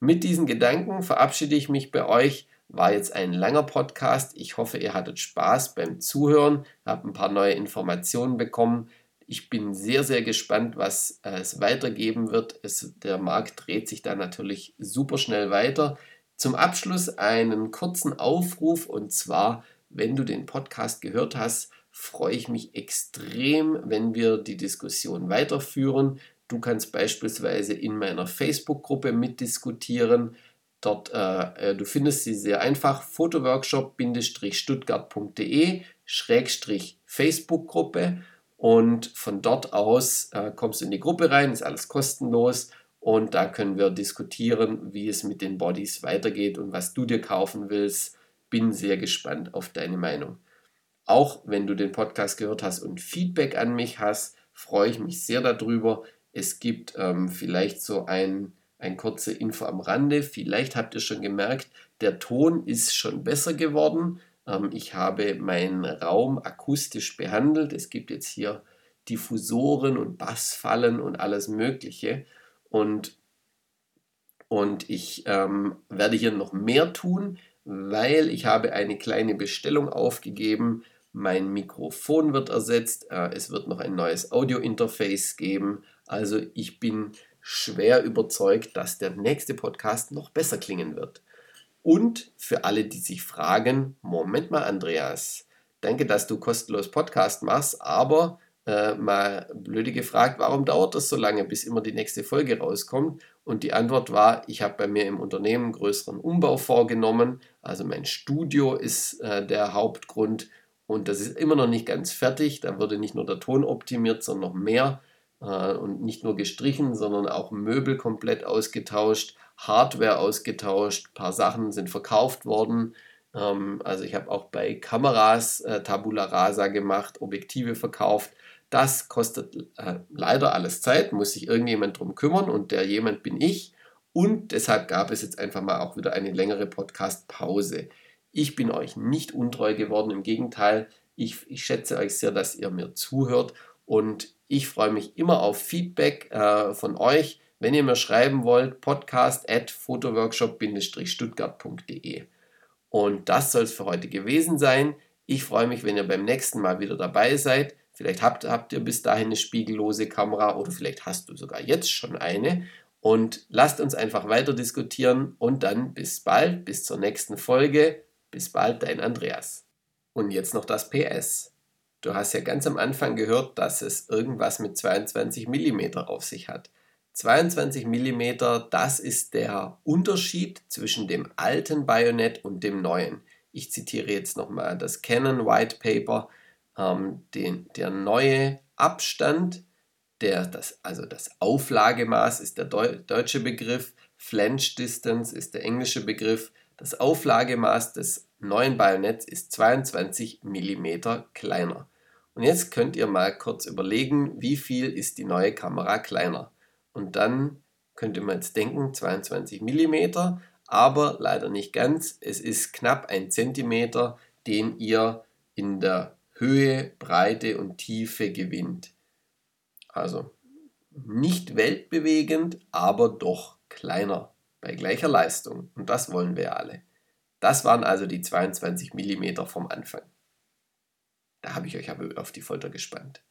Mit diesen Gedanken verabschiede ich mich bei euch. War jetzt ein langer Podcast. Ich hoffe, ihr hattet Spaß beim Zuhören, habt ein paar neue Informationen bekommen. Ich bin sehr, sehr gespannt, was es weitergeben wird. Es, der Markt dreht sich da natürlich super schnell weiter. Zum Abschluss einen kurzen Aufruf und zwar wenn du den Podcast gehört hast, freue ich mich extrem, wenn wir die Diskussion weiterführen. Du kannst beispielsweise in meiner Facebook-Gruppe mitdiskutieren. Dort, äh, äh du findest sie sehr einfach, fotoworkshop-stuttgart.de Facebook-Gruppe und von dort aus äh, kommst du in die Gruppe rein, ist alles kostenlos und da können wir diskutieren, wie es mit den Bodies weitergeht und was du dir kaufen willst bin sehr gespannt auf deine Meinung. Auch wenn du den Podcast gehört hast und Feedback an mich hast, freue ich mich sehr darüber. Es gibt ähm, vielleicht so ein, Ein kurze Info am Rande. Vielleicht habt ihr schon gemerkt, der Ton ist schon besser geworden. Ähm, ich habe meinen Raum akustisch behandelt. Es gibt jetzt hier Diffusoren und Bassfallen und alles Mögliche. Und, und ich ähm, werde hier noch mehr tun, weil ich habe eine kleine Bestellung aufgegeben. Mein Mikrofon wird ersetzt. Äh, es wird noch ein neues Audio-Interface geben. Also ich bin schwer überzeugt, dass der nächste Podcast noch besser klingen wird. Und für alle, die sich fragen, Moment mal, Andreas, danke, dass du kostenlos Podcast machst, aber äh, mal blöde gefragt, warum dauert das so lange, bis immer die nächste Folge rauskommt? Und die Antwort war, ich habe bei mir im Unternehmen einen größeren Umbau vorgenommen. Also mein Studio ist äh, der Hauptgrund und das ist immer noch nicht ganz fertig. Da wurde nicht nur der Ton optimiert, sondern noch mehr. Äh, und nicht nur gestrichen, sondern auch Möbel komplett ausgetauscht, Hardware ausgetauscht, ein paar Sachen sind verkauft worden. Ähm, also ich habe auch bei Kameras äh, Tabula Rasa gemacht, Objektive verkauft. Das kostet äh, leider alles Zeit, muss sich irgendjemand drum kümmern und der jemand bin ich. Und deshalb gab es jetzt einfach mal auch wieder eine längere Podcast-Pause. Ich bin euch nicht untreu geworden, im Gegenteil, ich, ich schätze euch sehr, dass ihr mir zuhört und ich freue mich immer auf Feedback äh, von euch, wenn ihr mir schreiben wollt, podcast at fotoworkshop-stuttgart.de. Und das soll es für heute gewesen sein. Ich freue mich, wenn ihr beim nächsten Mal wieder dabei seid. Vielleicht habt, habt ihr bis dahin eine spiegellose Kamera oder vielleicht hast du sogar jetzt schon eine. Und lasst uns einfach weiter diskutieren und dann bis bald, bis zur nächsten Folge. Bis bald, dein Andreas. Und jetzt noch das PS. Du hast ja ganz am Anfang gehört, dass es irgendwas mit 22 mm auf sich hat. 22 mm, das ist der Unterschied zwischen dem alten Bajonett und dem neuen. Ich zitiere jetzt nochmal das Canon White Paper ähm, den, der neue Abstand, der, das, also das Auflagemaß ist der Deu deutsche Begriff, Flange Distance ist der englische Begriff. Das Auflagemaß des neuen Bajonetts ist 22 mm kleiner. Und jetzt könnt ihr mal kurz überlegen, wie viel ist die neue Kamera kleiner. Und dann könnt ihr mal jetzt denken, 22 mm, aber leider nicht ganz. Es ist knapp ein Zentimeter, den ihr in der Höhe, Breite und Tiefe gewinnt. Also nicht weltbewegend, aber doch kleiner bei gleicher Leistung. Und das wollen wir alle. Das waren also die 22 mm vom Anfang. Da habe ich euch aber auf die Folter gespannt.